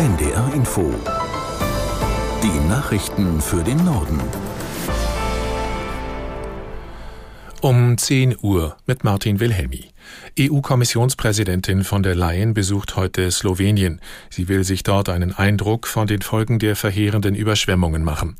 NDR Info. Die Nachrichten für den Norden. Um 10 Uhr mit Martin Wilhelmi. EU-Kommissionspräsidentin von der Leyen besucht heute Slowenien. Sie will sich dort einen Eindruck von den Folgen der verheerenden Überschwemmungen machen.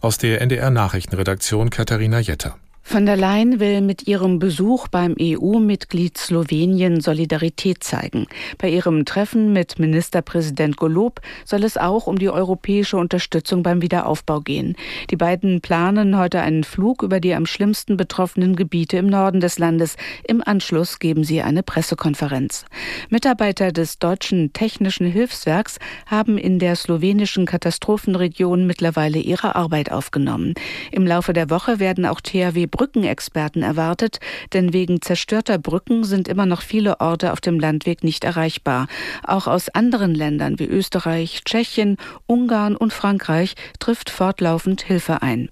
Aus der NDR Nachrichtenredaktion Katharina Jetter. Von der Leyen will mit ihrem Besuch beim EU-Mitglied Slowenien Solidarität zeigen. Bei ihrem Treffen mit Ministerpräsident Golob soll es auch um die europäische Unterstützung beim Wiederaufbau gehen. Die beiden planen heute einen Flug über die am schlimmsten betroffenen Gebiete im Norden des Landes. Im Anschluss geben sie eine Pressekonferenz. Mitarbeiter des deutschen Technischen Hilfswerks haben in der slowenischen Katastrophenregion mittlerweile ihre Arbeit aufgenommen. Im Laufe der Woche werden auch THW Brückenexperten erwartet, denn wegen zerstörter Brücken sind immer noch viele Orte auf dem Landweg nicht erreichbar. Auch aus anderen Ländern wie Österreich, Tschechien, Ungarn und Frankreich trifft fortlaufend Hilfe ein.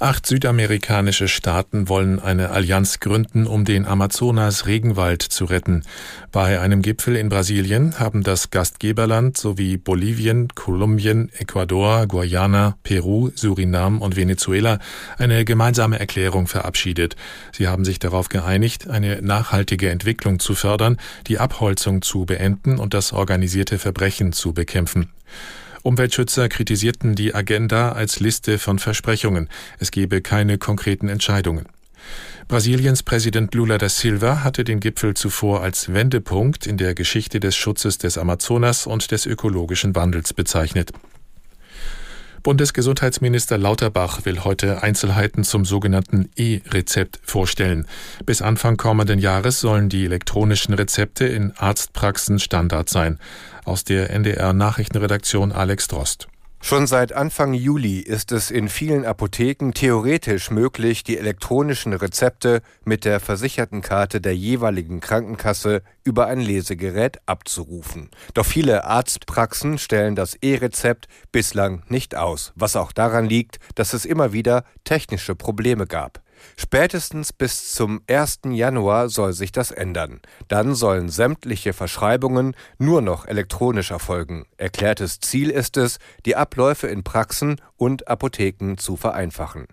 Acht südamerikanische Staaten wollen eine Allianz gründen, um den Amazonas-Regenwald zu retten. Bei einem Gipfel in Brasilien haben das Gastgeberland sowie Bolivien, Kolumbien, Ecuador, Guyana, Peru, Surinam und Venezuela eine gemeinsame Erklärung verabschiedet. Sie haben sich darauf geeinigt, eine nachhaltige Entwicklung zu fördern, die Abholzung zu beenden und das organisierte Verbrechen zu bekämpfen. Umweltschützer kritisierten die Agenda als Liste von Versprechungen. Es gebe keine konkreten Entscheidungen. Brasiliens Präsident Lula da Silva hatte den Gipfel zuvor als Wendepunkt in der Geschichte des Schutzes des Amazonas und des ökologischen Wandels bezeichnet. Bundesgesundheitsminister Lauterbach will heute Einzelheiten zum sogenannten E-Rezept vorstellen. Bis Anfang kommenden Jahres sollen die elektronischen Rezepte in Arztpraxen Standard sein. Aus der NDR Nachrichtenredaktion Alex Drost. Schon seit Anfang Juli ist es in vielen Apotheken theoretisch möglich, die elektronischen Rezepte mit der versicherten Karte der jeweiligen Krankenkasse über ein Lesegerät abzurufen. Doch viele Arztpraxen stellen das E-Rezept bislang nicht aus, was auch daran liegt, dass es immer wieder technische Probleme gab. Spätestens bis zum 1. Januar soll sich das ändern. Dann sollen sämtliche Verschreibungen nur noch elektronisch erfolgen. Erklärtes Ziel ist es, die Abläufe in Praxen und Apotheken zu vereinfachen.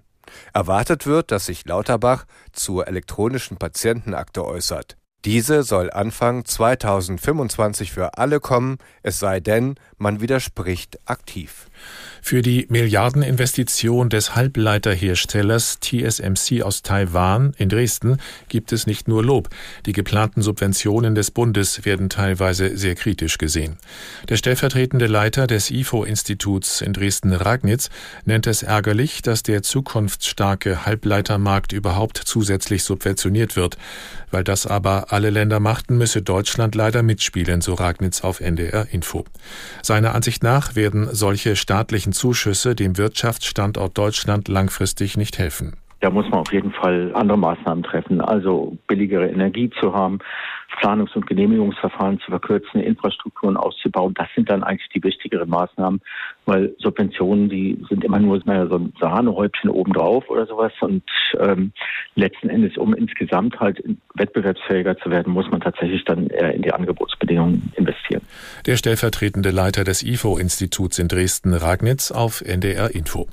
Erwartet wird, dass sich Lauterbach zur elektronischen Patientenakte äußert. Diese soll Anfang 2025 für alle kommen, es sei denn, man widerspricht aktiv. Für die Milliardeninvestition des Halbleiterherstellers TSMC aus Taiwan in Dresden gibt es nicht nur Lob. Die geplanten Subventionen des Bundes werden teilweise sehr kritisch gesehen. Der stellvertretende Leiter des IFO-Instituts in Dresden-Ragnitz nennt es ärgerlich, dass der zukunftsstarke Halbleitermarkt überhaupt zusätzlich subventioniert wird. Weil das aber alle Länder machten, müsse Deutschland leider mitspielen, so Ragnitz auf NDR Info. Seiner Ansicht nach werden solche staatlichen Zuschüsse dem Wirtschaftsstandort Deutschland langfristig nicht helfen. Da muss man auf jeden Fall andere Maßnahmen treffen, also billigere Energie zu haben, Planungs- und Genehmigungsverfahren zu verkürzen, Infrastrukturen auszubauen. Das sind dann eigentlich die wichtigeren Maßnahmen, weil Subventionen, die sind immer nur naja, so ein Sahnehäubchen obendrauf oder sowas. Und ähm, letzten Endes, um insgesamt halt wettbewerbsfähiger zu werden, muss man tatsächlich dann eher in die Angebotsbedingungen investieren. Der stellvertretende Leiter des IFO-Instituts in Dresden-Ragnitz auf NDR Info.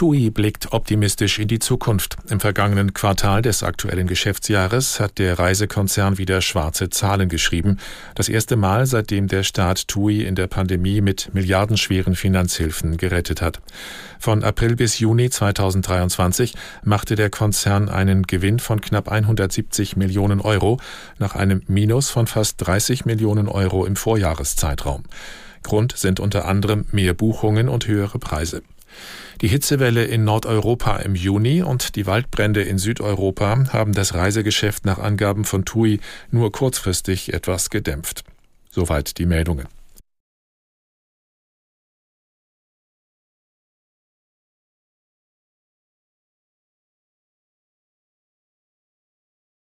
TUI blickt optimistisch in die Zukunft. Im vergangenen Quartal des aktuellen Geschäftsjahres hat der Reisekonzern wieder schwarze Zahlen geschrieben. Das erste Mal, seitdem der Staat TUI in der Pandemie mit milliardenschweren Finanzhilfen gerettet hat. Von April bis Juni 2023 machte der Konzern einen Gewinn von knapp 170 Millionen Euro nach einem Minus von fast 30 Millionen Euro im Vorjahreszeitraum. Grund sind unter anderem mehr Buchungen und höhere Preise. Die Hitzewelle in Nordeuropa im Juni und die Waldbrände in Südeuropa haben das Reisegeschäft nach Angaben von TUI nur kurzfristig etwas gedämpft. Soweit die Meldungen.